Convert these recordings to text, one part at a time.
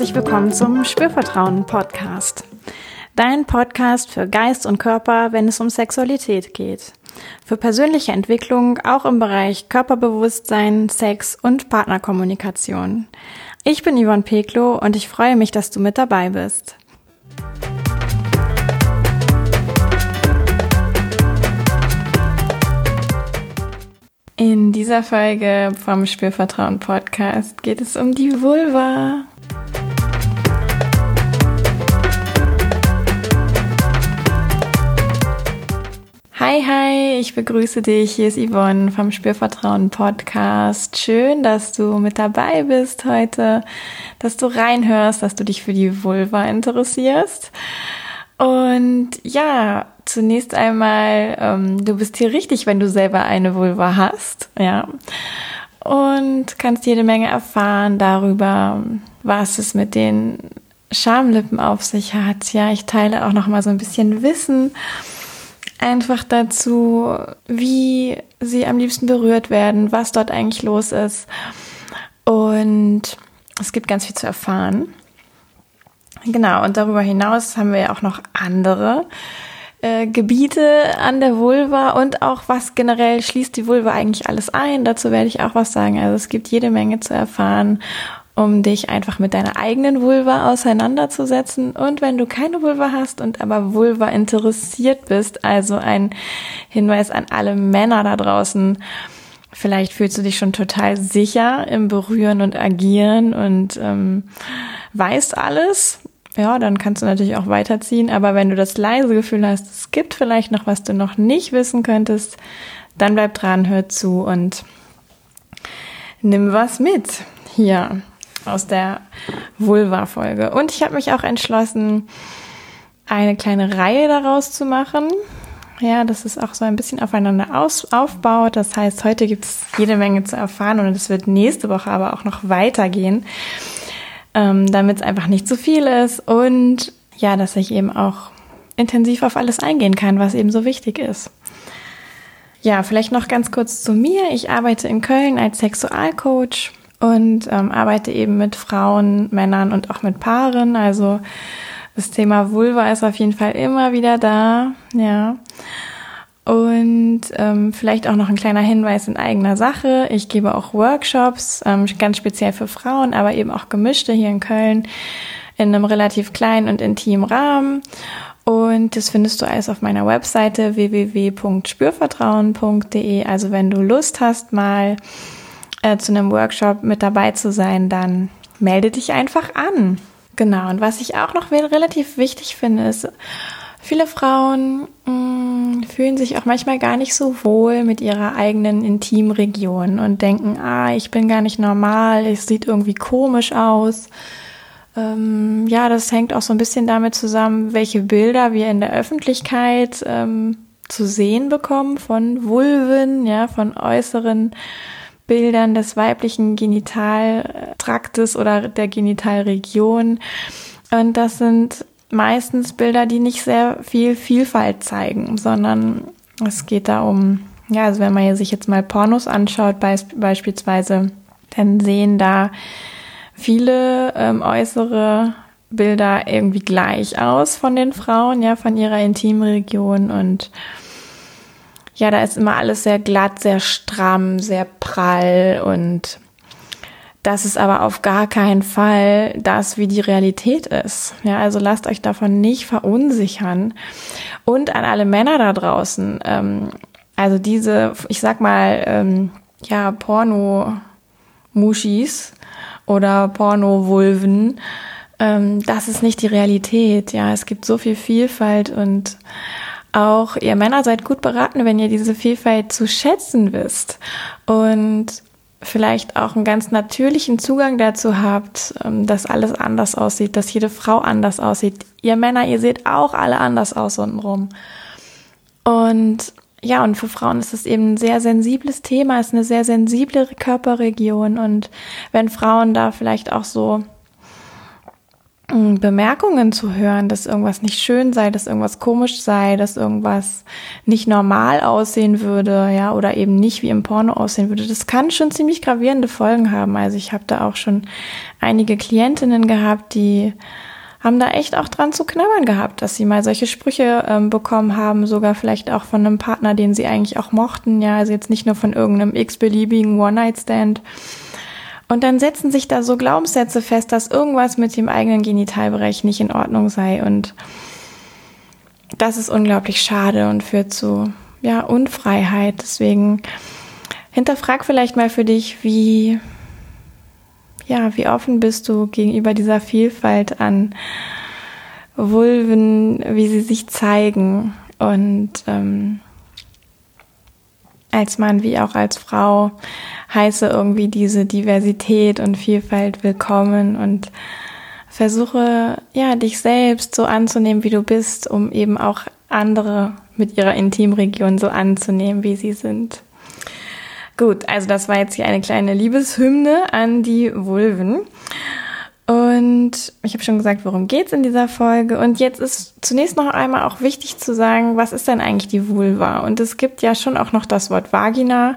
herzlich willkommen zum Spürvertrauen Podcast. Dein Podcast für Geist und Körper, wenn es um Sexualität geht. Für persönliche Entwicklung auch im Bereich Körperbewusstsein, Sex und Partnerkommunikation. Ich bin Yvonne Peklo und ich freue mich, dass du mit dabei bist. In dieser Folge vom Spürvertrauen Podcast geht es um die Vulva. Hi, hi, ich begrüße dich. Hier ist Yvonne vom Spürvertrauen Podcast. Schön, dass du mit dabei bist heute, dass du reinhörst, dass du dich für die Vulva interessierst. Und ja, zunächst einmal, ähm, du bist hier richtig, wenn du selber eine Vulva hast, ja. Und kannst jede Menge erfahren darüber, was es mit den Schamlippen auf sich hat. Ja, ich teile auch noch mal so ein bisschen Wissen einfach dazu, wie sie am liebsten berührt werden, was dort eigentlich los ist. Und es gibt ganz viel zu erfahren. Genau, und darüber hinaus haben wir ja auch noch andere äh, Gebiete an der Vulva und auch was generell schließt die Vulva eigentlich alles ein. Dazu werde ich auch was sagen. Also es gibt jede Menge zu erfahren, um dich einfach mit deiner eigenen Vulva auseinanderzusetzen. Und wenn du keine Vulva hast und aber Vulva interessiert bist, also ein Hinweis an alle Männer da draußen, Vielleicht fühlst du dich schon total sicher im Berühren und Agieren und ähm, weißt alles ja, dann kannst du natürlich auch weiterziehen. Aber wenn du das leise Gefühl hast, es gibt vielleicht noch was du noch nicht wissen könntest, dann bleib dran, hör zu und nimm was mit hier aus der Vulva-Folge. Und ich habe mich auch entschlossen, eine kleine Reihe daraus zu machen. Ja, das ist auch so ein bisschen aufeinander aus, aufbaut. Das heißt, heute gibt es jede Menge zu erfahren und es wird nächste Woche aber auch noch weitergehen ähm, damit es einfach nicht zu viel ist und ja, dass ich eben auch intensiv auf alles eingehen kann, was eben so wichtig ist. Ja, vielleicht noch ganz kurz zu mir. Ich arbeite in Köln als Sexualcoach und ähm, arbeite eben mit Frauen, Männern und auch mit Paaren. Also das Thema Vulva ist auf jeden Fall immer wieder da, ja. Und ähm, vielleicht auch noch ein kleiner Hinweis in eigener Sache. Ich gebe auch Workshops, ähm, ganz speziell für Frauen, aber eben auch gemischte hier in Köln in einem relativ kleinen und intimen Rahmen. Und das findest du alles auf meiner Webseite www.spürvertrauen.de. Also wenn du Lust hast, mal äh, zu einem Workshop mit dabei zu sein, dann melde dich einfach an. Genau. Und was ich auch noch relativ wichtig finde, ist, Viele Frauen mh, mm, fühlen sich auch manchmal gar nicht so wohl mit ihrer eigenen Intimregion und denken, ah, ich bin gar nicht normal, es sieht irgendwie komisch aus. Ähm, ja, das hängt auch so ein bisschen damit zusammen, welche Bilder wir in der Öffentlichkeit ähm, zu sehen bekommen von Vulven, ja, von äußeren Bildern des weiblichen Genitaltraktes oder der Genitalregion. Und das sind meistens Bilder, die nicht sehr viel Vielfalt zeigen, sondern es geht da um, ja, also wenn man sich jetzt mal Pornos anschaut, beispielsweise, dann sehen da viele ähm, äußere Bilder irgendwie gleich aus von den Frauen, ja, von ihrer Intimregion und ja, da ist immer alles sehr glatt, sehr stramm, sehr prall und das ist aber auf gar keinen Fall das, wie die Realität ist. Ja, also lasst euch davon nicht verunsichern. Und an alle Männer da draußen, ähm, also diese, ich sag mal, ähm, ja, Porno-Muschis oder Porno-Vulven, ähm, das ist nicht die Realität. Ja, es gibt so viel Vielfalt und auch ihr Männer seid gut beraten, wenn ihr diese Vielfalt zu schätzen wisst. Und vielleicht auch einen ganz natürlichen Zugang dazu habt, ähm, dass alles anders aussieht, dass jede Frau anders aussieht. Ihr Männer, ihr seht auch alle anders aus untenrum. Und ja, und für Frauen ist es eben ein sehr sensibles Thema, ist eine sehr sensible Körperregion. Und wenn Frauen da vielleicht auch so Bemerkungen zu hören, dass irgendwas nicht schön sei, dass irgendwas komisch sei, dass irgendwas nicht normal aussehen würde, ja, oder eben nicht wie im Porno aussehen würde, das kann schon ziemlich gravierende Folgen haben. Also ich habe da auch schon einige Klientinnen gehabt, die haben da echt auch dran zu knabbern gehabt, dass sie mal solche Sprüche ähm, bekommen haben, sogar vielleicht auch von einem Partner, den sie eigentlich auch mochten, ja, also jetzt nicht nur von irgendeinem x-beliebigen One-Night-Stand. Und dann setzen sich da so Glaubenssätze fest, dass irgendwas mit dem eigenen Genitalbereich nicht in Ordnung sei und das ist unglaublich schade und führt zu ja, Unfreiheit. Deswegen hinterfrag vielleicht mal für dich, wie ja, wie offen bist du gegenüber dieser Vielfalt an Vulven, wie sie sich zeigen und ähm, als Mann wie auch als Frau heiße irgendwie diese Diversität und Vielfalt willkommen und versuche ja dich selbst so anzunehmen, wie du bist, um eben auch andere mit ihrer Intimregion so anzunehmen, wie sie sind. Gut, also das war jetzt hier eine kleine Liebeshymne an die Vulven. Und ich habe schon gesagt, worum geht's in dieser Folge. Und jetzt ist zunächst noch einmal auch wichtig zu sagen, was ist denn eigentlich die Vulva? Und es gibt ja schon auch noch das Wort Vagina.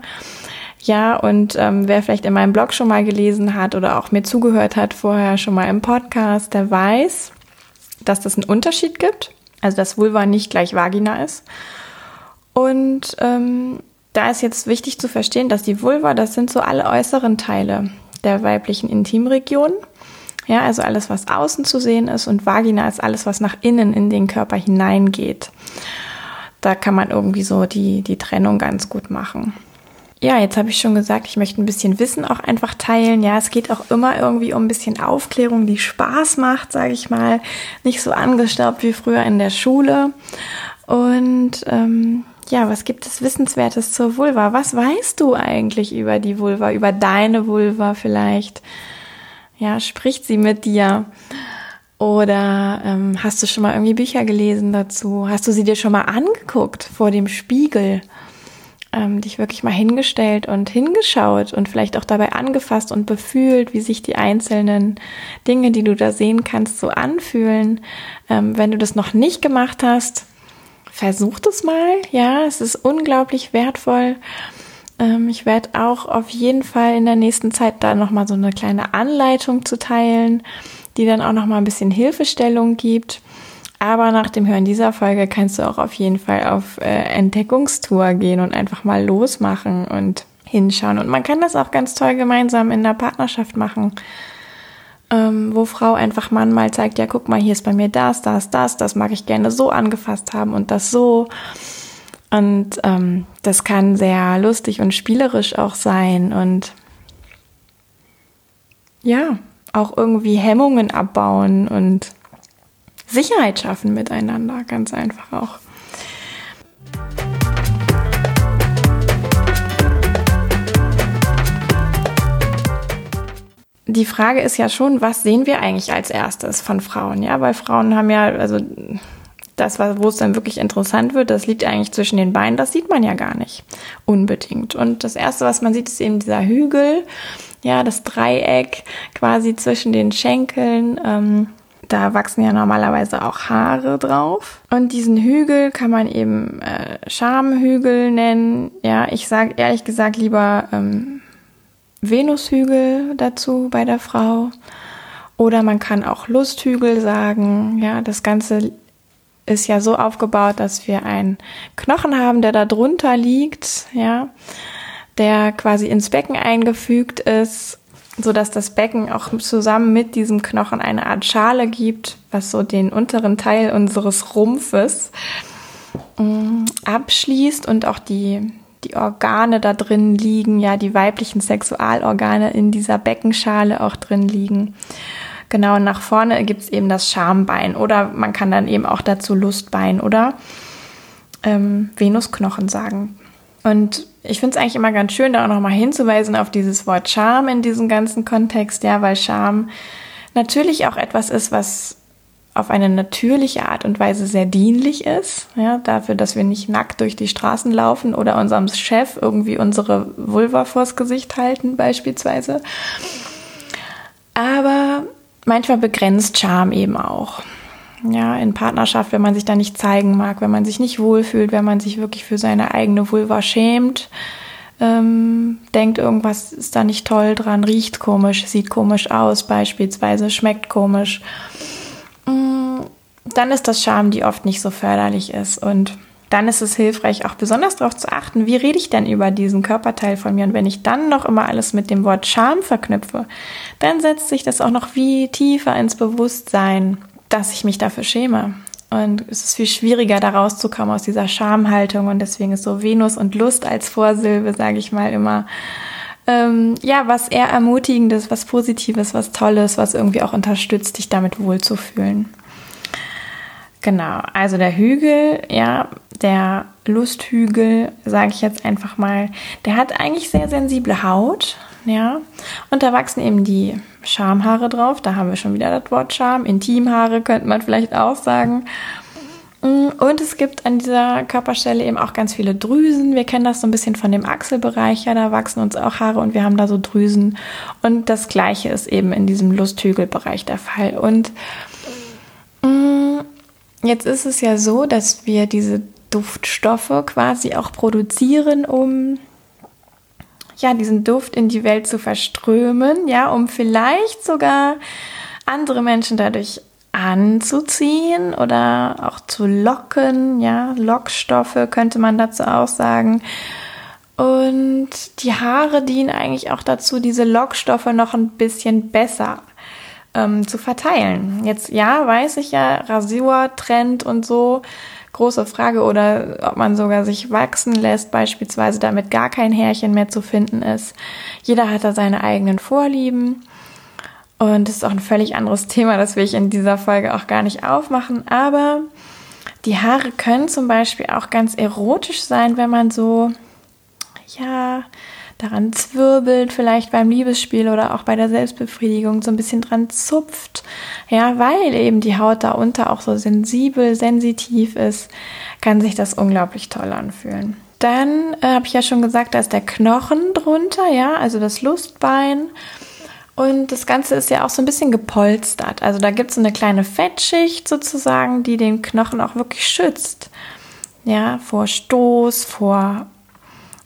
Ja, und ähm, wer vielleicht in meinem Blog schon mal gelesen hat oder auch mir zugehört hat vorher schon mal im Podcast, der weiß, dass das einen Unterschied gibt. Also dass Vulva nicht gleich Vagina ist. Und ähm, da ist jetzt wichtig zu verstehen, dass die Vulva, das sind so alle äußeren Teile der weiblichen Intimregion. Ja, also alles, was außen zu sehen ist und Vagina ist alles, was nach innen in den Körper hineingeht. Da kann man irgendwie so die, die Trennung ganz gut machen. Ja, jetzt habe ich schon gesagt, ich möchte ein bisschen Wissen auch einfach teilen. Ja, es geht auch immer irgendwie um ein bisschen Aufklärung, die Spaß macht, sage ich mal. Nicht so angestaubt wie früher in der Schule. Und ähm, ja, was gibt es Wissenswertes zur Vulva? Was weißt du eigentlich über die Vulva, über deine Vulva vielleicht? Ja, spricht sie mit dir? Oder ähm, hast du schon mal irgendwie Bücher gelesen dazu? Hast du sie dir schon mal angeguckt vor dem Spiegel? Ähm, dich wirklich mal hingestellt und hingeschaut und vielleicht auch dabei angefasst und befühlt, wie sich die einzelnen Dinge, die du da sehen kannst, so anfühlen. Ähm, wenn du das noch nicht gemacht hast, versucht es mal. Ja, es ist unglaublich wertvoll. Ähm, ich werde auch auf jeden Fall in der nächsten Zeit da nochmal so eine kleine Anleitung zu teilen, die dann auch nochmal ein bisschen Hilfestellung gibt. Aber nach dem Hören dieser Folge kannst du auch auf jeden Fall auf äh, Entdeckungstour gehen und einfach mal losmachen und hinschauen. Und man kann das auch ganz toll gemeinsam in der Partnerschaft machen ähm, wo Frau einfach Mann mal zeigt, ja, guck mal, hier ist bei mir das, das, das, das mag ich gerne so angefasst haben und das so. Und ähm, das kann sehr lustig und spielerisch auch sein und ja, auch irgendwie Hemmungen abbauen und Sicherheit schaffen miteinander, ganz einfach auch. die Frage ist ja schon, was sehen wir eigentlich als erstes von Frauen? Ja, weil Frauen haben ja, also das, wo es dann wirklich interessant wird, das liegt eigentlich zwischen den Beinen, das sieht man ja gar nicht unbedingt. Und das Erste, was man sieht, ist eben dieser Hügel, ja, das Dreieck quasi zwischen den Schenkeln. Ähm, da wachsen ja normalerweise auch Haare drauf. Und diesen Hügel kann man eben äh, Schamhügel nennen. Ja, ich sage ehrlich gesagt lieber ähm, Venushügel dazu bei der Frau. Oder man kann auch Lusthügel sagen. Ja, das Ganze ist ja so aufgebaut, dass wir einen Knochen haben, der da drunter liegt, ja, der quasi ins Becken eingefügt ist, so dass das Becken auch zusammen mit diesem Knochen eine Art Schale gibt, was so den unteren Teil unseres Rumpfes mm, abschließt und auch die die Organe da drin liegen, ja, die weiblichen Sexualorgane in dieser Beckenschale auch drin liegen. Genau, und nach vorne gibt's eben das Schambein oder man kann dann eben auch dazu Lustbein oder ähm, Venusknochen sagen. Und ich finde es eigentlich immer ganz schön, da auch nochmal hinzuweisen auf dieses Wort Scham in diesem ganzen Kontext, ja, weil Scham natürlich auch etwas ist, was auf eine natürliche Art und Weise sehr dienlich ist, ja, dafür, dass wir nicht nackt durch die Straßen laufen oder unserem Chef irgendwie unsere Vulva vors Gesicht halten, beispielsweise. Aber manchmal begrenzt Charme eben auch. Ja, in Partnerschaft, wenn man sich da nicht zeigen mag, wenn man sich nicht wohlfühlt, wenn man sich wirklich für seine eigene Vulva schämt, ähm, denkt, irgendwas ist da nicht toll dran, riecht komisch, sieht komisch aus, beispielsweise schmeckt komisch, mm, dann ist das Charme, die oft nicht so förderlich ist. Und dann ist es hilfreich, auch besonders darauf zu achten, wie rede ich denn über diesen Körperteil von mir. Und wenn ich dann noch immer alles mit dem Wort Scham verknüpfe, dann setzt sich das auch noch wie tiefer ins Bewusstsein, dass ich mich dafür schäme. Und es ist viel schwieriger, da rauszukommen aus dieser Schamhaltung. Und deswegen ist so Venus und Lust als Vorsilbe, sage ich mal immer, ähm, ja, was eher Ermutigendes, was Positives, was Tolles, was irgendwie auch unterstützt, dich damit wohlzufühlen. Genau, also der Hügel, ja, der Lusthügel, sage ich jetzt einfach mal, der hat eigentlich sehr sensible Haut, ja, und da wachsen eben die Schamhaare drauf. Da haben wir schon wieder das Wort Scham. Intimhaare könnte man vielleicht auch sagen. Und es gibt an dieser Körperstelle eben auch ganz viele Drüsen. Wir kennen das so ein bisschen von dem Achselbereich. Ja, da wachsen uns auch Haare und wir haben da so Drüsen. Und das Gleiche ist eben in diesem Lusthügelbereich der Fall. Und mm, jetzt ist es ja so, dass wir diese Duftstoffe quasi auch produzieren, um ja, diesen Duft in die Welt zu verströmen, ja, um vielleicht sogar andere Menschen dadurch anzuziehen oder auch zu locken, ja, Lockstoffe könnte man dazu auch sagen. Und die Haare dienen eigentlich auch dazu, diese Lockstoffe noch ein bisschen besser ähm, zu verteilen. Jetzt, ja, weiß ich ja, Rasur-Trend und so, große Frage oder ob man sogar sich wachsen lässt, beispielsweise damit gar kein Härchen mehr zu finden ist. Jeder hat da seine eigenen Vorlieben. Und das ist auch ein völlig anderes Thema, das will ich in dieser Folge auch gar nicht aufmachen. Aber die Haare können zum Beispiel auch ganz erotisch sein, wenn man so, ja, daran zwirbelt, vielleicht beim Liebesspiel oder auch bei der Selbstbefriedigung so ein bisschen dran zupft. Ja, weil eben die Haut darunter auch so sensibel, sensitiv ist, kann sich das unglaublich toll anfühlen. Dann äh, habe ich ja schon gesagt, da ist der Knochen drunter, ja, also das Lustbein. Und das Ganze ist ja auch so ein bisschen gepolstert. Also da gibt es eine kleine Fettschicht sozusagen, die den Knochen auch wirklich schützt. Ja, vor Stoß, vor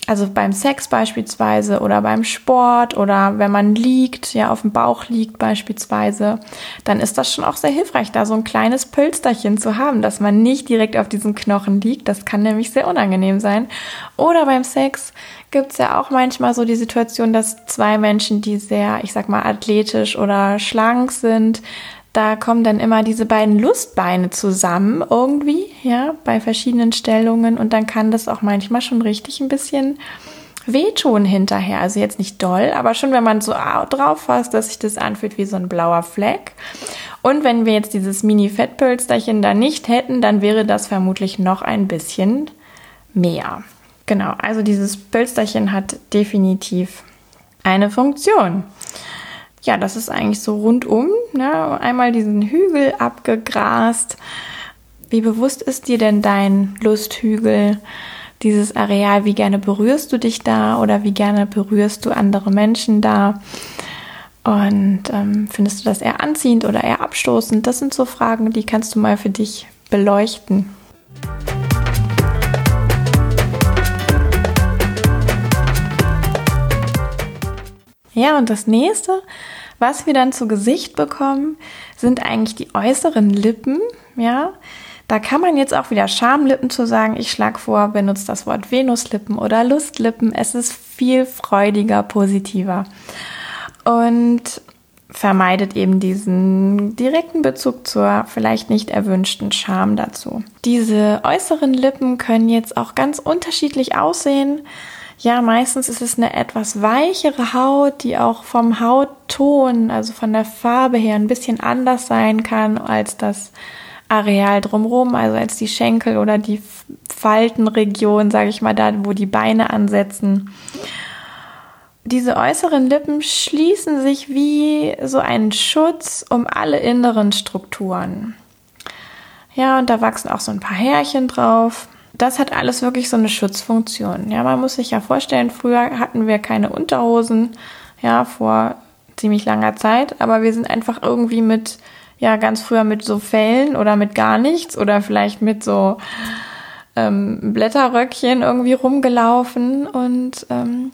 also beim Sex beispielsweise oder beim Sport oder wenn man liegt, ja, auf dem Bauch liegt beispielsweise, dann ist das schon auch sehr hilfreich, da so ein kleines Pölsterchen zu haben, dass man nicht direkt auf diesen Knochen liegt. Das kann nämlich sehr unangenehm sein. Oder beim Sex gibt es ja auch manchmal so die Situation, dass zwei Menschen, die sehr, ich sag mal, athletisch oder schlank sind, da kommen dann immer diese beiden Lustbeine zusammen irgendwie, ja, bei verschiedenen Stellungen und dann kann das auch manchmal schon richtig ein bisschen wehtun hinterher. Also jetzt nicht doll, aber schon wenn man so drauf fasst, dass sich das anfühlt wie so ein blauer Fleck. Und wenn wir jetzt dieses Mini-Fettpölsterchen da nicht hätten, dann wäre das vermutlich noch ein bisschen mehr. Genau, also dieses Pölsterchen hat definitiv eine Funktion ja, das ist eigentlich so rundum. Ne? Einmal diesen Hügel abgegrast. Wie bewusst ist dir denn dein Lusthügel, dieses Areal? Wie gerne berührst du dich da oder wie gerne berührst du andere Menschen da? Und ähm, findest du das eher anziehend oder eher abstoßend? Das sind so Fragen, die kannst du mal für dich beleuchten. Ja, und das nächste, was wir dann zu Gesicht bekommen, sind eigentlich die äußeren Lippen, ja. Da kann man jetzt auch wieder Schamlippen zu sagen. Ich schlage vor, benutzt das Wort Venuslippen oder Lustlippen. Es ist viel freudiger, positiver. Und vermeidet eben diesen direkten Bezug zur vielleicht nicht erwünschten Scham dazu. Diese äußeren Lippen können jetzt auch ganz unterschiedlich aussehen. Ja, meistens ist es eine etwas weichere Haut, die auch vom Hautton, also von der Farbe her, ein bisschen anders sein kann als das Areal drumherum, also als die Schenkel oder die Faltenregion, sage ich mal, da, wo die Beine ansetzen. Diese äußeren Lippen schließen sich wie so ein Schutz um alle inneren Strukturen. Ja, und da wachsen auch so ein paar Härchen drauf das hat alles wirklich so eine Schutzfunktion. Ja, man muss sich ja vorstellen, früher hatten wir keine Unterhosen. Ja, vor ziemlich langer Zeit, aber wir sind einfach irgendwie mit, ja, ganz früher mit so Fellen oder mit gar nichts oder vielleicht mit so ähm, Blätterröckchen irgendwie rumgelaufen und ähm,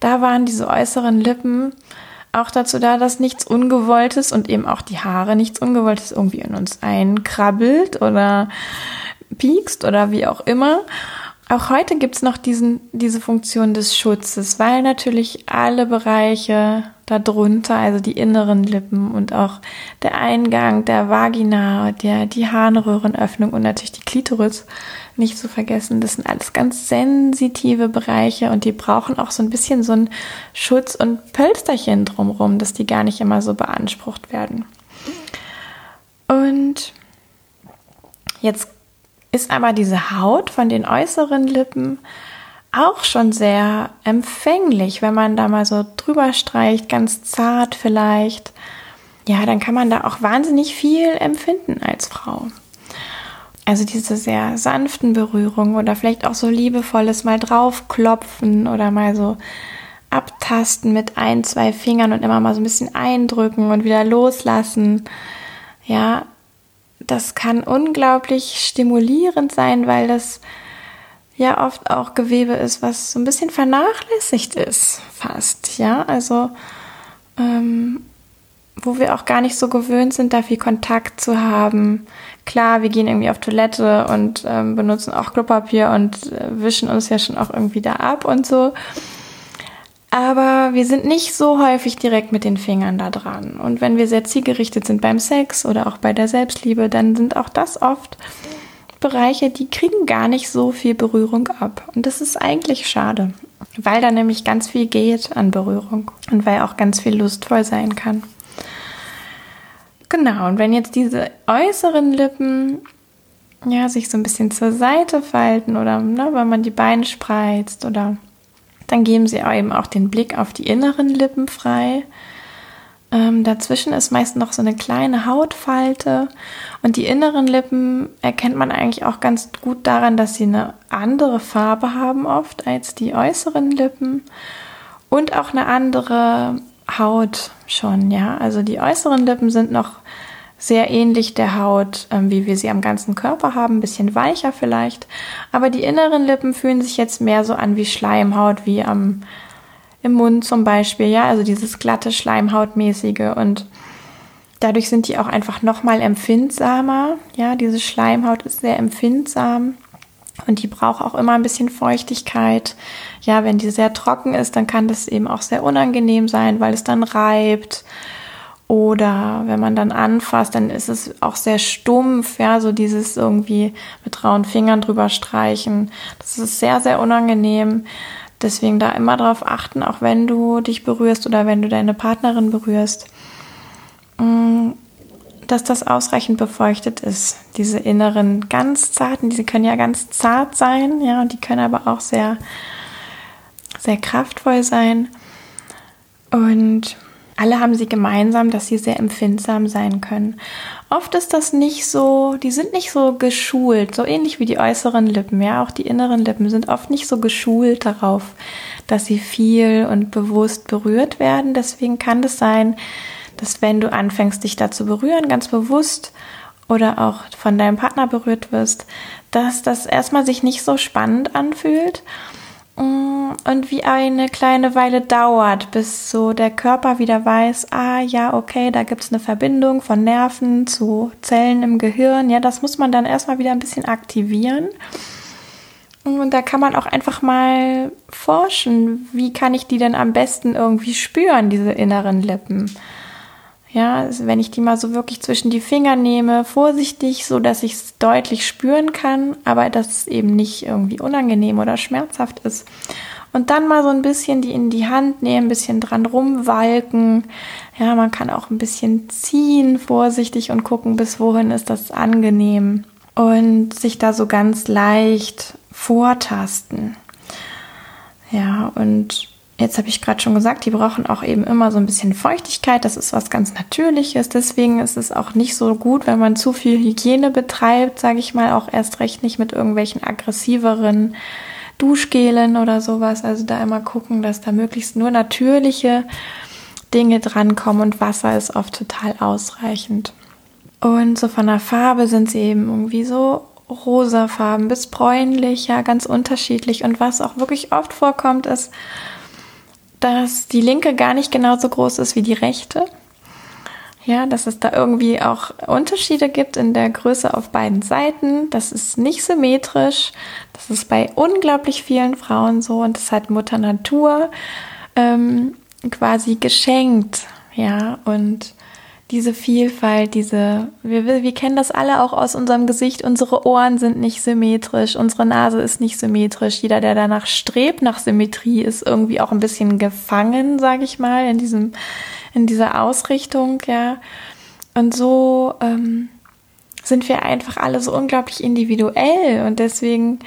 da waren diese äußeren Lippen auch dazu da, dass nichts Ungewolltes und eben auch die Haare nichts Ungewolltes irgendwie in uns einkrabbelt oder piekst oder wie auch immer. Auch heute gibt's noch diesen, diese Funktion des Schutzes, weil natürlich alle Bereiche darunter, also die inneren Lippen und auch der Eingang der Vagina, der, die Harnröhrenöffnung und natürlich die Klitoris nicht zu vergessen, das sind alles ganz sensitive Bereiche und die brauchen auch so ein bisschen so ein Schutz und Pölsterchen drumrum, dass die gar nicht immer so beansprucht werden. Und jetzt ist aber diese Haut von den äußeren Lippen auch schon sehr empfänglich, wenn man da mal so drüber streicht, ganz zart vielleicht. Ja, dann kann man da auch wahnsinnig viel empfinden als Frau. Also diese sehr sanften Berührungen oder vielleicht auch so liebevolles mal draufklopfen oder mal so abtasten mit ein, zwei Fingern und immer mal so ein bisschen eindrücken und wieder loslassen. Ja, das kann unglaublich stimulierend sein, weil das ja oft auch Gewebe ist, was so ein bisschen vernachlässigt ist, fast. Ja, also ähm, wo wir auch gar nicht so gewöhnt sind, da viel Kontakt zu haben. Klar, wir gehen irgendwie auf Toilette und ähm, benutzen auch Klopapier und äh, wischen uns ja schon auch irgendwie da ab und so. Aber wir sind nicht so häufig direkt mit den Fingern da dran. Und wenn wir sehr zielgerichtet sind beim Sex oder auch bei der Selbstliebe, dann sind auch das oft Bereiche, die kriegen gar nicht so viel Berührung ab. Und das ist eigentlich schade, weil da nämlich ganz viel geht an Berührung und weil auch ganz viel lustvoll sein kann. Genau, und wenn jetzt diese äußeren Lippen ja, sich so ein bisschen zur Seite falten oder ne, wenn man die Beine spreizt oder dann geben sie eben auch den Blick auf die inneren Lippen frei. Ähm, dazwischen ist meist noch so eine kleine Hautfalte und die inneren Lippen erkennt man eigentlich auch ganz gut daran, dass sie eine andere Farbe haben oft als die äußeren Lippen und auch eine andere Haut schon, ja. Also die äußeren Lippen sind noch sehr ähnlich der Haut, ähm, wie wir sie am ganzen Körper haben, ein bisschen weicher vielleicht. Aber die inneren Lippen fühlen sich jetzt mehr so an wie Schleimhaut, wie am im Mund zum Beispiel, ja, also dieses glatte Schleimhautmäßige und dadurch sind die auch einfach nochmal empfindsamer. Ja, diese Schleimhaut ist sehr empfindsam und die braucht auch immer ein bisschen Feuchtigkeit. Ja, wenn die sehr trocken ist, dann kann das eben auch sehr unangenehm sein, weil es dann reibt oder wenn man dann anfasst, dann ist es auch sehr stumpf, ja, so dieses irgendwie mit rauen Fingern drüber streichen. Das ist sehr, sehr unangenehm. Deswegen da immer darauf achten, auch wenn du dich berührst oder wenn du deine Partnerin berührst, mm, dass das ausreichend befeuchtet ist. Diese inneren ganz zarten, die können ja ganz zart sein, ja, und die können aber auch sehr, sehr kraftvoll sein. Und alle haben sie gemeinsam, dass sie sehr empfindsam sein können. Oft ist das nicht so, die sind nicht so geschult, so ähnlich wie die äußeren Lippen, ja, auch die inneren Lippen sind oft nicht so geschult darauf, dass sie viel und bewusst berührt werden. Deswegen kann es sein, dass wenn du anfängst, dich da zu berühren, ganz bewusst oder auch von deinem Partner berührt wirst, dass das erstmal sich nicht so spannend anfühlt und wie eine kleine Weile dauert, bis so der Körper wieder weiß, ah ja, okay, da gibt es eine Verbindung von Nerven zu Zellen im Gehirn. Ja, das muss man dann erstmal wieder ein bisschen aktivieren. Und da kann man auch einfach mal forschen, wie kann ich die denn am besten irgendwie spüren, diese inneren Lippen. Ja, also wenn ich die mal so wirklich zwischen die Finger nehme, vorsichtig, so dass ich es deutlich spüren kann, aber dass es eben nicht irgendwie unangenehm oder schmerzhaft ist. Und dann mal so ein bisschen die in die Hand nehmen, ein bisschen dran rumwalken. Ja, man kann auch ein bisschen ziehen, vorsichtig und gucken, bis wohin ist das angenehm. Und sich da so ganz leicht vortasten. Ja, und Jetzt habe ich gerade schon gesagt, die brauchen auch eben immer so ein bisschen Feuchtigkeit. Das ist was ganz Natürliches. Deswegen ist es auch nicht so gut, wenn man zu viel Hygiene betreibt, sage ich mal, auch erst recht nicht mit irgendwelchen aggressiveren Duschgelen oder sowas. Also da immer gucken, dass da möglichst nur natürliche Dinge drankommen und Wasser ist oft total ausreichend. Und so von der Farbe sind sie eben irgendwie so rosafarben bis bräunlich, ja, ganz unterschiedlich. Und was auch wirklich oft vorkommt, ist, dass die linke gar nicht genauso groß ist wie die rechte. Ja, dass es da irgendwie auch Unterschiede gibt in der Größe auf beiden Seiten. Das ist nicht symmetrisch. Das ist bei unglaublich vielen Frauen so und das hat Mutter Natur ähm, quasi geschenkt. Ja, und diese Vielfalt, diese, wir, wir kennen das alle auch aus unserem Gesicht. Unsere Ohren sind nicht symmetrisch, unsere Nase ist nicht symmetrisch. Jeder, der danach strebt, nach Symmetrie, ist irgendwie auch ein bisschen gefangen, sage ich mal, in diesem, in dieser Ausrichtung, ja. Und so ähm, sind wir einfach alle so unglaublich individuell und deswegen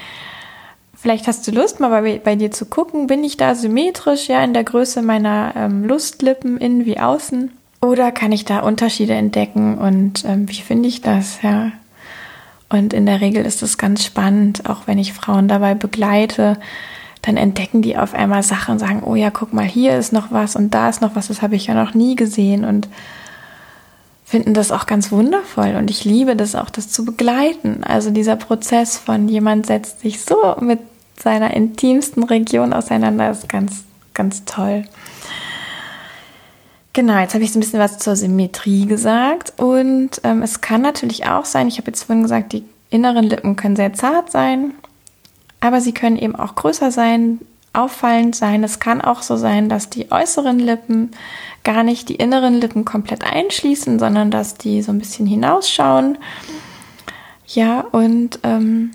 Vielleicht hast du Lust, mal bei, bei, dir zu gucken, bin ich da symmetrisch, ja, in der Größe meiner ähm, Lustlippen, innen wie außen? Oder kann ich da Unterschiede entdecken und ähm, wie finde ich das, ja? Und in der Regel ist es ganz spannend, auch wenn ich Frauen dabei begleite, dann entdecken die auf einmal Sachen und sagen, oh ja, guck mal, hier ist noch was und da ist noch was, das habe ich ja noch nie gesehen und finden das auch ganz wundervoll und ich liebe das auch, das zu begleiten. Also dieser Prozess von jemand setzt sich so mit seiner intimsten Region auseinander ist ganz, ganz toll. Genau, jetzt habe ich so ein bisschen was zur Symmetrie gesagt. Und ähm, es kann natürlich auch sein, ich habe jetzt vorhin gesagt, die inneren Lippen können sehr zart sein, aber sie können eben auch größer sein, auffallend sein. Es kann auch so sein, dass die äußeren Lippen gar nicht die inneren Lippen komplett einschließen, sondern dass die so ein bisschen hinausschauen. Ja, und ähm,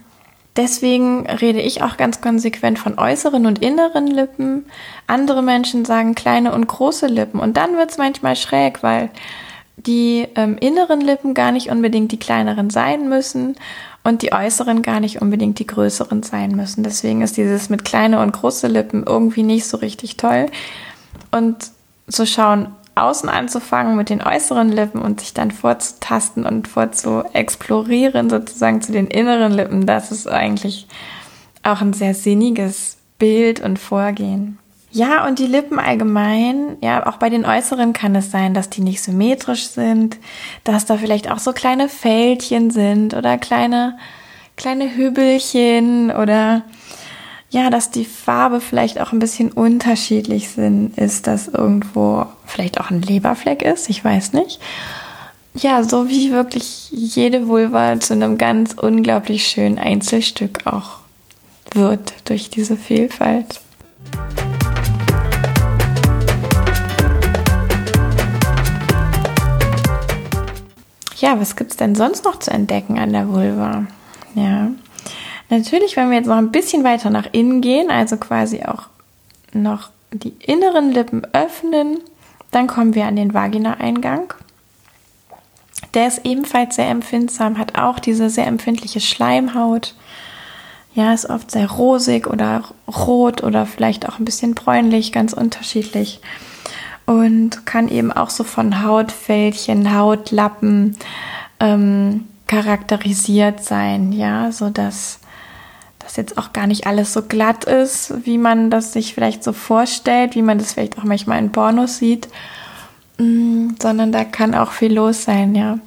Deswegen rede ich auch ganz konsequent von äußeren und inneren Lippen. Andere Menschen sagen kleine und große Lippen. Und dann wird es manchmal schräg, weil die ähm, inneren Lippen gar nicht unbedingt die kleineren sein müssen und die äußeren gar nicht unbedingt die größeren sein müssen. Deswegen ist dieses mit kleine und große Lippen irgendwie nicht so richtig toll. Und so schauen außen anzufangen mit den äußeren Lippen und sich dann vorzutasten und vorzuexplorieren sozusagen zu den inneren Lippen, das ist eigentlich auch ein sehr sinniges Bild und Vorgehen. Ja, und die Lippen allgemein, ja, auch bei den äußeren kann es sein, dass die nicht symmetrisch sind, dass da vielleicht auch so kleine Fältchen sind oder kleine, kleine Hübelchen oder ja, dass die Farbe vielleicht auch ein bisschen unterschiedlich sind, ist, dass irgendwo vielleicht auch ein Leberfleck ist, ich weiß nicht. Ja, so wie wirklich jede Vulva zu einem ganz unglaublich schönen Einzelstück auch wird durch diese Vielfalt. Ja, was gibt's denn sonst noch zu entdecken an der Vulva? Ja, Natürlich, wenn wir jetzt noch ein bisschen weiter nach innen gehen, also quasi auch noch die inneren Lippen öffnen, dann kommen wir an den Vagina-Eingang. Der ist ebenfalls sehr empfindsam, hat auch diese sehr empfindliche Schleimhaut. Ja, ist oft sehr rosig oder rot oder vielleicht auch ein bisschen bräunlich, ganz unterschiedlich. Und kann eben auch so von Hautfältchen, Hautlappen ähm, charakterisiert sein, ja, so dass dass jetzt auch gar nicht alles so glatt ist, wie man das sich vielleicht so vorstellt, wie man das vielleicht auch manchmal in Pornos sieht, mm, sondern da kann auch viel los sein, ja.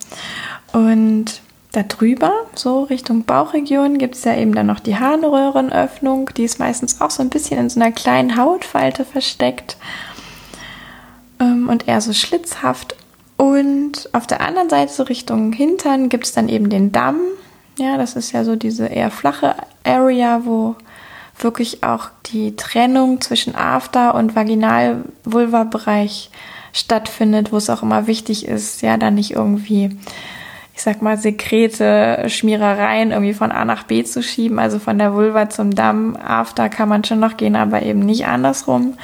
Und da drüber, so Richtung Bauchregion, gibt es ja eben dann noch die Harnröhrenöffnung. Die ist meistens auch so ein bisschen in so einer kleinen Hautfalte versteckt ähm, und eher so schlitzhaft. Und auf der anderen Seite, so Richtung Hintern, gibt es dann eben den Damm. Ja, das ist ja so diese eher flache Area, wo wirklich auch die Trennung zwischen After- und Vaginal-Vulva-Bereich stattfindet, wo es auch immer wichtig ist, ja, da nicht irgendwie, ich sag mal, Sekrete, Schmierereien irgendwie von A nach B zu schieben, also von der Vulva zum Damm. After kann man schon noch gehen, aber eben nicht andersrum.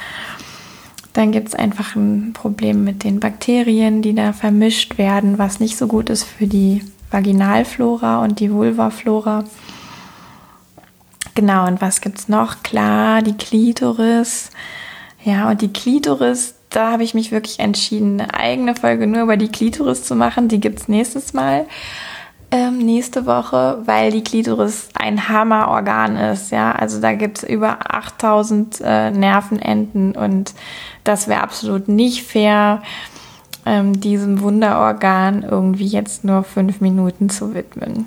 Dann gibt es einfach ein Problem mit den Bakterien, die da vermischt werden, was nicht so gut ist für die Vaginalflora und die Vulvaflora. Genau, und was gibt es noch? Klar, die Klitoris. Ja, und die Klitoris, da habe ich mich wirklich entschieden, eine eigene Folge nur über die Klitoris zu machen. Die gibt es nächstes Mal. Ähm, nächste Woche, weil die Klitoris ein Hammerorgan ist. Ja, also da gibt es über 8000 äh, Nervenenden und das wäre absolut nicht fair, ähm, diesem Wunderorgan irgendwie jetzt nur fünf Minuten zu widmen.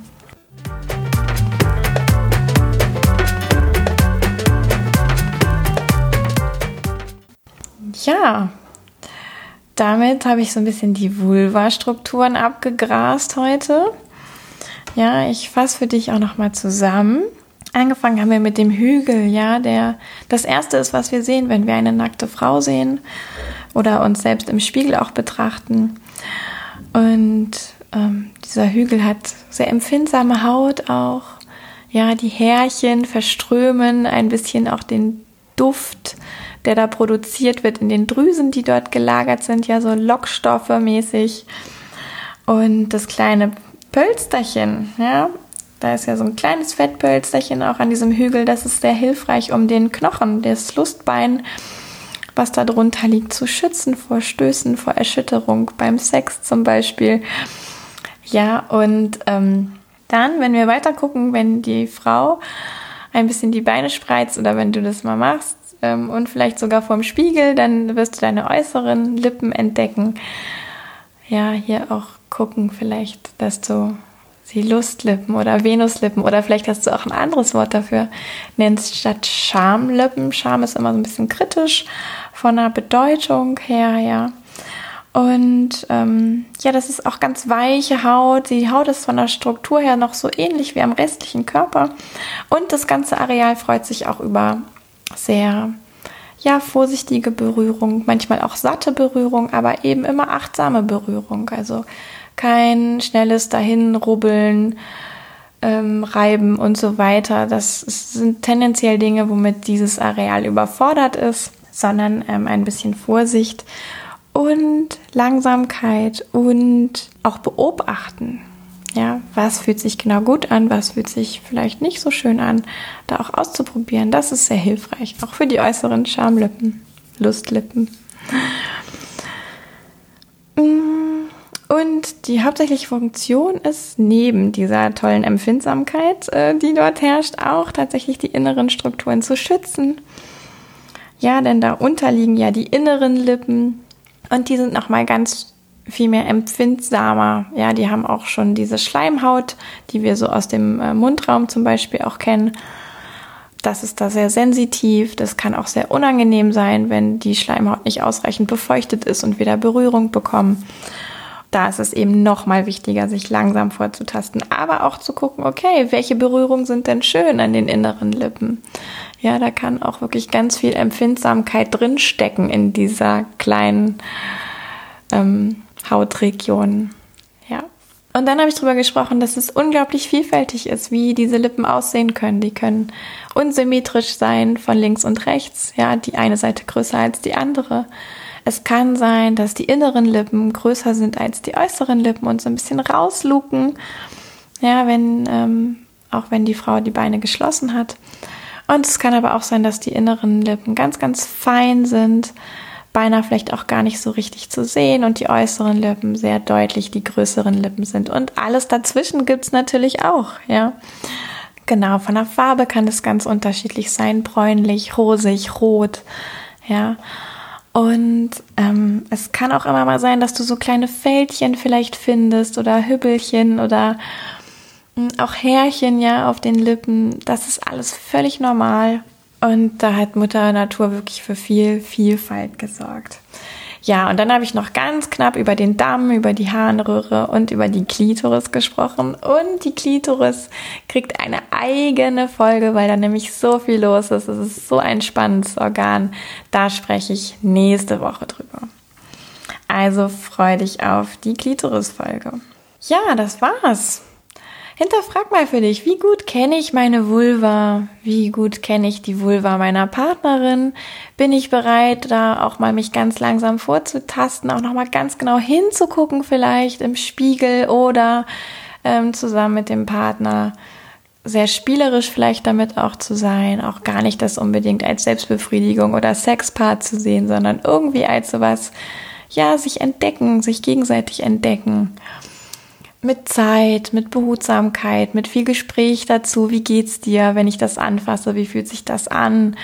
Ja, damit habe ich so ein bisschen die Vulva-Strukturen abgegrast heute. Ja, ich fasse für dich auch nochmal zusammen. Angefangen haben wir mit dem Hügel, ja, der das erste ist, was wir sehen, wenn wir eine nackte Frau sehen oder uns selbst im Spiegel auch betrachten. Und ähm, dieser Hügel hat sehr empfindsame Haut auch. Ja, die Härchen verströmen ein bisschen auch den Duft der da produziert wird in den Drüsen, die dort gelagert sind, ja so Lockstoffe mäßig. Und das kleine Pölsterchen, ja, da ist ja so ein kleines Fettpölsterchen auch an diesem Hügel, das ist sehr hilfreich, um den Knochen, das Lustbein, was da drunter liegt, zu schützen vor Stößen, vor Erschütterung, beim Sex zum Beispiel. Ja, und ähm, dann, wenn wir weiter gucken, wenn die Frau ein bisschen die Beine spreizt oder wenn du das mal machst, ähm, und vielleicht sogar vorm Spiegel, dann wirst du deine äußeren Lippen entdecken. Ja, hier auch gucken vielleicht, dass du sie Lustlippen oder Venuslippen oder vielleicht hast du auch ein anderes Wort dafür nennst statt Schamlippen. Scham ist immer so ein bisschen kritisch von der Bedeutung her, ja. Und ähm, ja, das ist auch ganz weiche Haut. Die Haut ist von der Struktur her noch so ähnlich wie am restlichen Körper. Und das ganze Areal freut sich auch über sehr ja, vorsichtige Berührung, manchmal auch satte Berührung, aber eben immer achtsame Berührung. Also kein schnelles Dahinrubbeln, ähm, Reiben und so weiter. Das sind tendenziell Dinge, womit dieses Areal überfordert ist, sondern ähm, ein bisschen Vorsicht und Langsamkeit und auch beobachten. Ja, was fühlt sich genau gut an, was fühlt sich vielleicht nicht so schön an, da auch auszuprobieren, das ist sehr hilfreich, auch für die äußeren Schamlippen, Lustlippen. Mm, und die hauptsächliche Funktion ist neben dieser tollen Empfindsamkeit, äh, die dort herrscht, auch tatsächlich die inneren Strukturen zu schützen. Ja, denn darunter liegen ja die inneren Lippen und die sind nochmal ganz viel mehr empfindsamer. Ja, die haben auch schon diese Schleimhaut, die wir so aus dem äh, Mundraum zum Beispiel auch kennen. Das ist da sehr sensitiv. Das kann auch sehr unangenehm sein, wenn die Schleimhaut nicht ausreichend befeuchtet ist und wir da Berührung bekommen. Da ist es eben noch mal wichtiger, sich langsam vorzutasten, aber auch zu gucken, okay, welche Berührungen sind denn schön an den inneren Lippen? Ja, da kann auch wirklich ganz viel Empfindsamkeit drinstecken in dieser kleinen ähm, Hautregionen. Ja. Und dann habe ich darüber gesprochen, dass es unglaublich vielfältig ist, wie diese Lippen aussehen können. Die können unsymmetrisch sein von links und rechts, ja, die eine Seite größer als die andere. Es kann sein, dass die inneren Lippen größer sind als die äußeren Lippen und so ein bisschen rausluken. Ja, wenn, ähm, auch wenn die Frau die Beine geschlossen hat. Und es kann aber auch sein, dass die inneren Lippen ganz, ganz fein sind beinahe vielleicht auch gar nicht so richtig zu sehen und die äußeren Lippen sehr deutlich die größeren Lippen sind. Und alles dazwischen gibt's natürlich auch, ja. Genau, von der Farbe kann es ganz unterschiedlich sein, bräunlich, rosig, rot, ja. Und ähm, es kann auch immer mal sein, dass du so kleine Fältchen vielleicht findest oder Hübbelchen oder hm, auch Härchen ja auf den Lippen. Das ist alles völlig normal. Und da hat Mutter Natur wirklich für viel Vielfalt gesorgt. Ja, und dann habe ich noch ganz knapp über den Damm, über die Harnröhre und über die Klitoris gesprochen. Und die Klitoris kriegt eine eigene Folge, weil da nämlich so viel los ist. Es ist so ein spannendes Organ. Da spreche ich nächste Woche drüber. Also freu dich auf die Klitoris-Folge. Ja, das war's. Hinterfrag mal für dich, wie gut kenne ich meine Vulva? Wie gut kenne ich die Vulva meiner Partnerin? Bin ich bereit, da auch mal mich ganz langsam vorzutasten, auch nochmal ganz genau hinzugucken, vielleicht im Spiegel oder ähm, zusammen mit dem Partner? sehr spielerisch vielleicht damit auch zu sein, auch gar nicht das unbedingt als Selbstbefriedigung oder Sexpart zu sehen, sondern irgendwie als sowas, ja, sich entdecken, sich gegenseitig entdecken. Mit Zeit, mit Behutsamkeit, mit viel Gespräch dazu. Wie geht's dir, wenn ich das anfasse? Wie fühlt sich das an?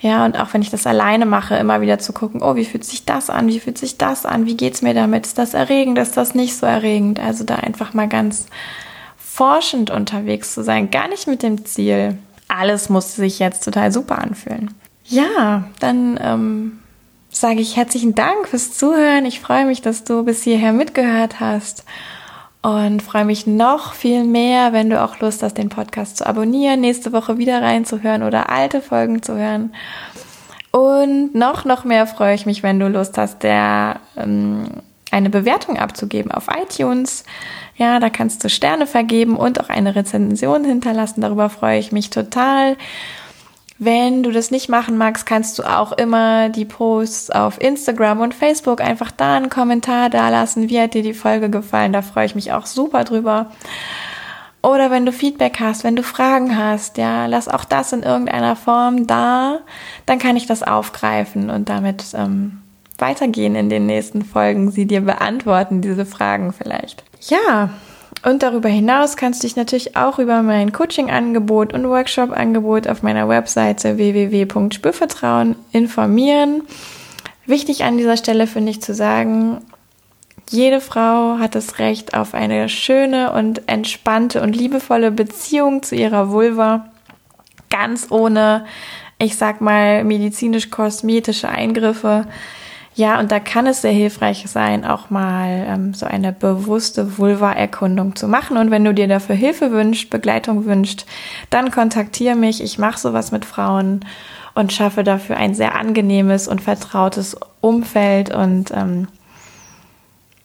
Ja, und auch wenn ich das alleine mache, immer wieder zu gucken, oh, wie fühlt sich das an? Wie fühlt sich das an? Wie geht's mir damit? Ist das erregend? Ist das nicht so erregend? Also da einfach mal ganz forschend unterwegs zu sein. Gar nicht mit dem Ziel, alles muss sich jetzt total super anfühlen. Ja, dann ähm, sage ich herzlichen Dank fürs Zuhören. Ich freue mich, dass du bis hierher mitgehört hast und freue mich noch viel mehr, wenn du auch Lust hast, den Podcast zu abonnieren, nächste Woche wieder reinzuhören oder alte Folgen zu hören. Und noch, noch mehr freue ich mich, wenn du Lust hast, der, ähm, eine Bewertung abzugeben auf iTunes. Ja, da kannst du Sterne vergeben und auch eine Rezension hinterlassen. Darüber freue ich mich total. Wenn du das nicht machen magst, kannst du auch immer die Posts auf Instagram und Facebook einfach da einen Kommentar da lassen. Wie hat dir die Folge gefallen? Da freue ich mich auch super drüber. Oder wenn du Feedback hast, wenn du Fragen hast, ja, lass auch das in irgendeiner Form da. Dann kann ich das aufgreifen und damit ähm, weitergehen in den nächsten Folgen, sie dir beantworten, diese Fragen vielleicht. Ja, und darüber hinaus kannst du dich natürlich auch über mein Coaching-Angebot und Workshop-Angebot auf meiner Webseite www.spürvertrauen informieren. Wichtig an dieser Stelle finde ich zu sagen, jede Frau hat das Recht auf eine schöne und entspannte und liebevolle Beziehung zu ihrer Vulva, ganz ohne, ich sag mal, medizinisch-kosmetische Eingriffe. Ja, und da kann es sehr hilfreich sein, auch mal ähm, so eine bewusste Vulva-Erkundung zu machen. Und wenn du dir dafür Hilfe wünschst, Begleitung wünschst, dann kontaktiere mich. Ich mache sowas mit Frauen und schaffe dafür ein sehr angenehmes und vertrautes Umfeld. Und ähm,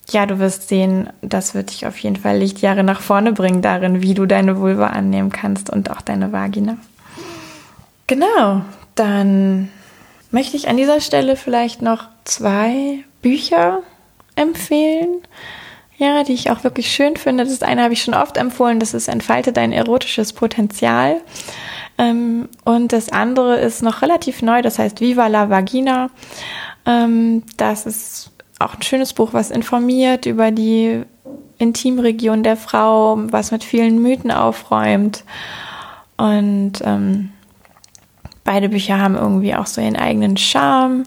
ja, du wirst sehen, das wird dich auf jeden Fall Lichtjahre nach vorne bringen darin, wie du deine Vulva annehmen kannst und auch deine Vagina. Genau, dann möchte ich an dieser Stelle vielleicht noch zwei Bücher empfehlen, ja, die ich auch wirklich schön finde. Das eine habe ich schon oft empfohlen, das ist Entfalte dein erotisches Potenzial. Ähm, und das andere ist noch relativ neu, das heißt Viva la Vagina. Ähm, das ist auch ein schönes Buch, was informiert über die Intimregion der Frau, was mit vielen Mythen aufräumt. Und ähm, Beide Bücher haben irgendwie auch so ihren eigenen Charme,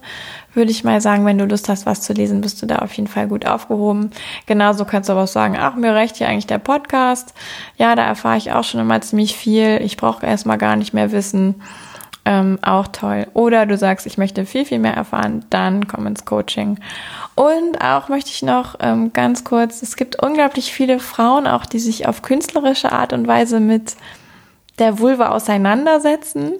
würde ich mal sagen. Wenn du Lust hast, was zu lesen, bist du da auf jeden Fall gut aufgehoben. Genauso kannst du aber auch sagen, ach, mir reicht hier eigentlich der Podcast. Ja, da erfahre ich auch schon immer ziemlich viel. Ich brauche erstmal gar nicht mehr wissen. Ähm, auch toll. Oder du sagst, ich möchte viel, viel mehr erfahren, dann komm ins Coaching. Und auch möchte ich noch ähm, ganz kurz, es gibt unglaublich viele Frauen auch, die sich auf künstlerische Art und Weise mit der Vulva auseinandersetzen.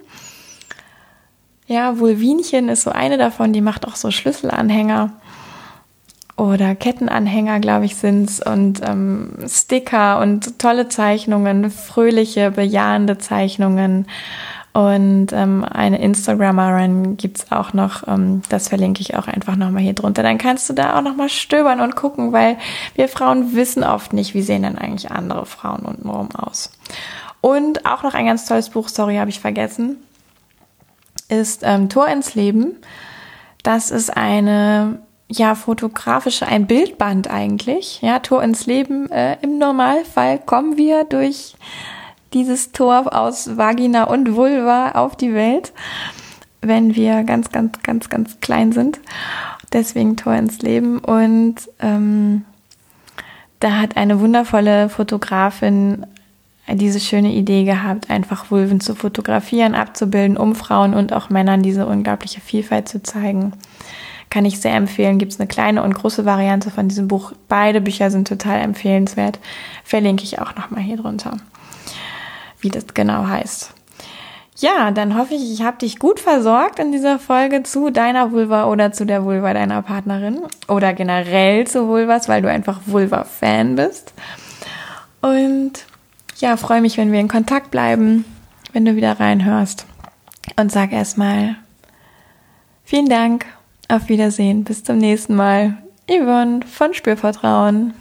Ja, Vulvinchen ist so eine davon, die macht auch so Schlüsselanhänger oder Kettenanhänger, glaube ich, sind's und ähm, Sticker und tolle Zeichnungen, fröhliche, bejahende Zeichnungen. Und ähm, eine Instagrammerin gibt's auch noch, ähm, das verlinke ich auch einfach nochmal hier drunter. Dann kannst du da auch nochmal stöbern und gucken, weil wir Frauen wissen oft nicht, wie sehen denn eigentlich andere Frauen untenrum aus. Und auch noch ein ganz tolles Buch, sorry, habe ich vergessen ist ähm, Tor ins Leben. Das ist eine ja fotografische, ein Bildband eigentlich. Ja, Tor ins Leben. Äh, Im Normalfall kommen wir durch dieses Tor aus Vagina und Vulva auf die Welt, wenn wir ganz, ganz, ganz, ganz klein sind. Deswegen Tor ins Leben. Und ähm, da hat eine wundervolle Fotografin diese schöne Idee gehabt, einfach Vulven zu fotografieren, abzubilden, um Frauen und auch Männern diese unglaubliche Vielfalt zu zeigen. Kann ich sehr empfehlen. Gibt es eine kleine und große Variante von diesem Buch. Beide Bücher sind total empfehlenswert. Verlinke ich auch nochmal hier drunter, wie das genau heißt. Ja, dann hoffe ich, ich habe dich gut versorgt in dieser Folge zu deiner Vulva oder zu der Vulva deiner Partnerin oder generell zu Vulvas, weil du einfach Vulva-Fan bist. Und ja, freue mich, wenn wir in Kontakt bleiben, wenn du wieder reinhörst. Und sag erstmal vielen Dank, auf Wiedersehen, bis zum nächsten Mal. Yvonne von Spürvertrauen.